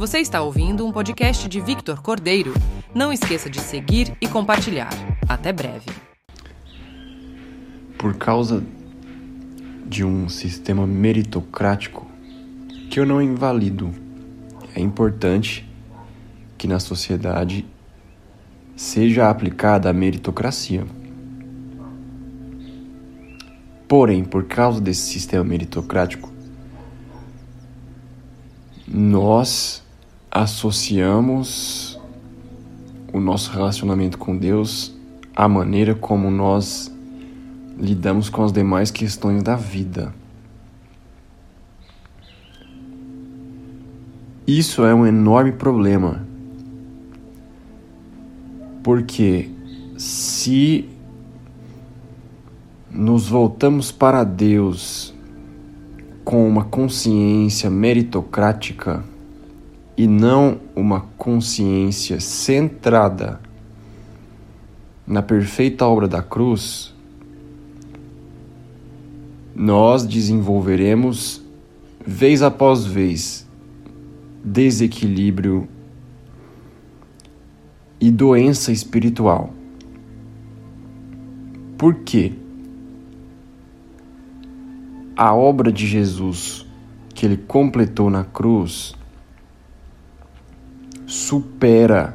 Você está ouvindo um podcast de Victor Cordeiro. Não esqueça de seguir e compartilhar. Até breve. Por causa de um sistema meritocrático que eu não invalido, é importante que na sociedade seja aplicada a meritocracia. Porém, por causa desse sistema meritocrático, nós associamos o nosso relacionamento com Deus à maneira como nós lidamos com as demais questões da vida. Isso é um enorme problema. Porque se nos voltamos para Deus com uma consciência meritocrática, e não uma consciência centrada na perfeita obra da cruz, nós desenvolveremos, vez após vez, desequilíbrio e doença espiritual. Por quê? A obra de Jesus que ele completou na cruz supera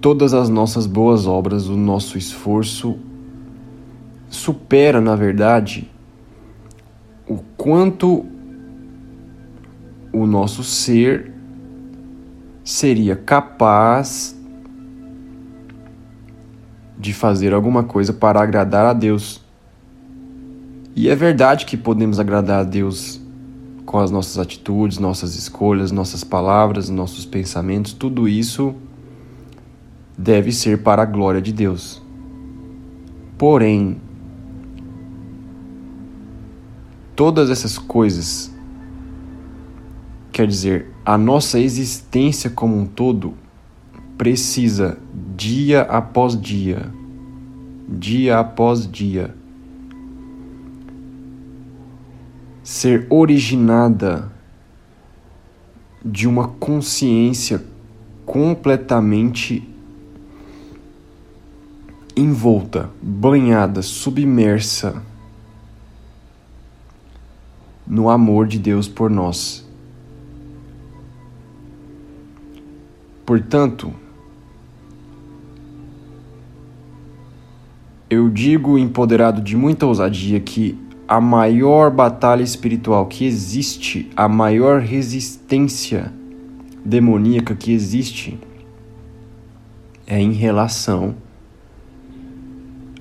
todas as nossas boas obras, o nosso esforço, supera, na verdade, o quanto o nosso ser seria capaz de fazer alguma coisa para agradar a Deus. E é verdade que podemos agradar a Deus com as nossas atitudes, nossas escolhas, nossas palavras, nossos pensamentos, tudo isso deve ser para a glória de Deus. Porém, todas essas coisas, quer dizer, a nossa existência como um todo, precisa, dia após dia, dia após dia, ser originada de uma consciência completamente envolta, banhada, submersa no amor de Deus por nós. Portanto, eu digo empoderado de muita ousadia que a maior batalha espiritual que existe, a maior resistência demoníaca que existe é em relação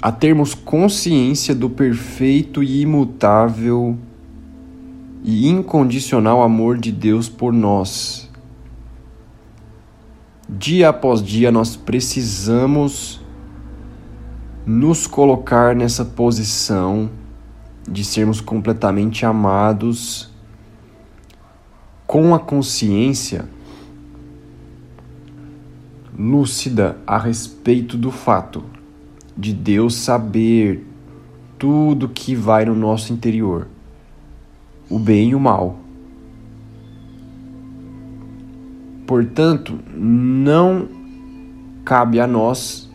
a termos consciência do perfeito e imutável e incondicional amor de Deus por nós. Dia após dia nós precisamos nos colocar nessa posição de sermos completamente amados com a consciência lúcida a respeito do fato de Deus saber tudo que vai no nosso interior, o bem e o mal. Portanto, não cabe a nós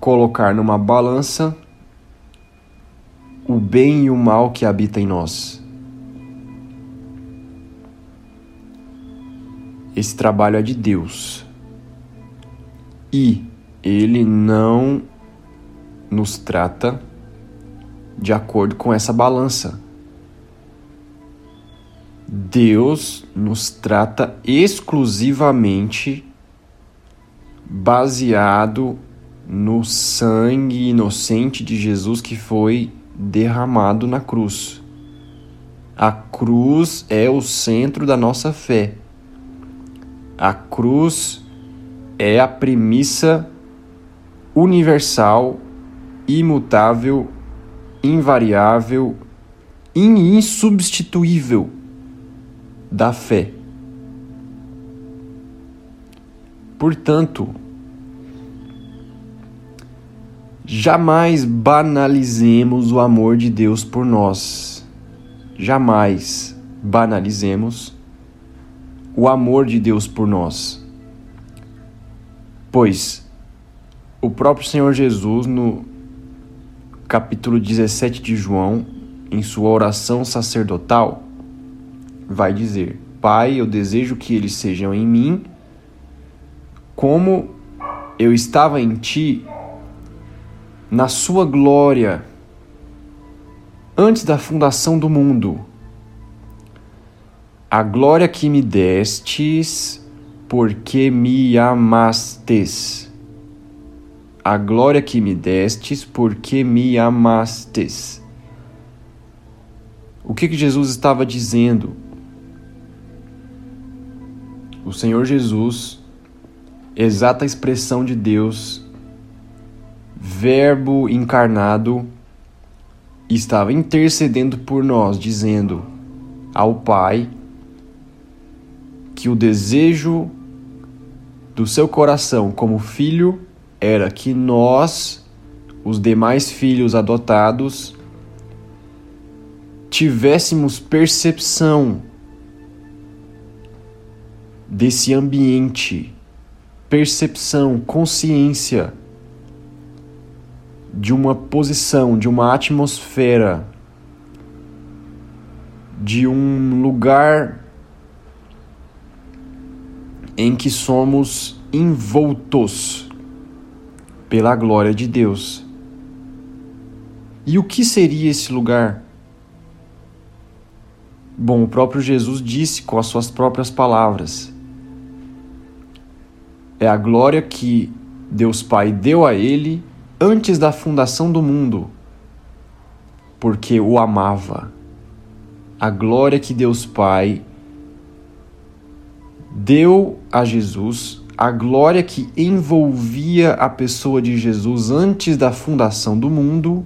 colocar numa balança o bem e o mal que habita em nós. Esse trabalho é de Deus. E ele não nos trata de acordo com essa balança. Deus nos trata exclusivamente baseado no sangue inocente de Jesus que foi derramado na cruz. A cruz é o centro da nossa fé. A cruz é a premissa universal, imutável, invariável e insubstituível da fé. Portanto, Jamais banalizemos o amor de Deus por nós. Jamais banalizemos o amor de Deus por nós. Pois o próprio Senhor Jesus, no capítulo 17 de João, em sua oração sacerdotal, vai dizer: Pai, eu desejo que eles sejam em mim, como eu estava em ti, na sua glória, antes da fundação do mundo. A glória que me destes, porque me amastes. A glória que me destes, porque me amastes. O que, que Jesus estava dizendo? O Senhor Jesus, exata expressão de Deus, Verbo encarnado, estava intercedendo por nós, dizendo ao Pai que o desejo do seu coração como filho era que nós, os demais filhos adotados, tivéssemos percepção desse ambiente, percepção, consciência de uma posição, de uma atmosfera, de um lugar em que somos envoltos pela glória de Deus. E o que seria esse lugar? Bom, o próprio Jesus disse com as suas próprias palavras: é a glória que Deus Pai deu a ele antes da fundação do mundo, porque o amava. A glória que Deus Pai deu a Jesus, a glória que envolvia a pessoa de Jesus antes da fundação do mundo,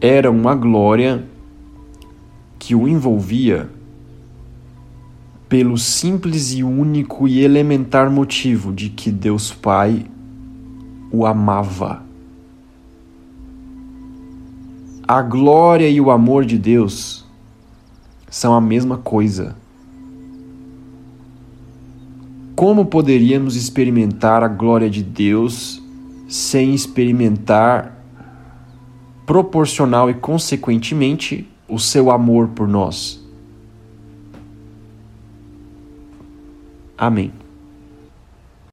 era uma glória que o envolvia pelo simples e único e elementar motivo de que Deus Pai o amava. A glória e o amor de Deus são a mesma coisa. Como poderíamos experimentar a glória de Deus sem experimentar proporcional e consequentemente o seu amor por nós? Amém.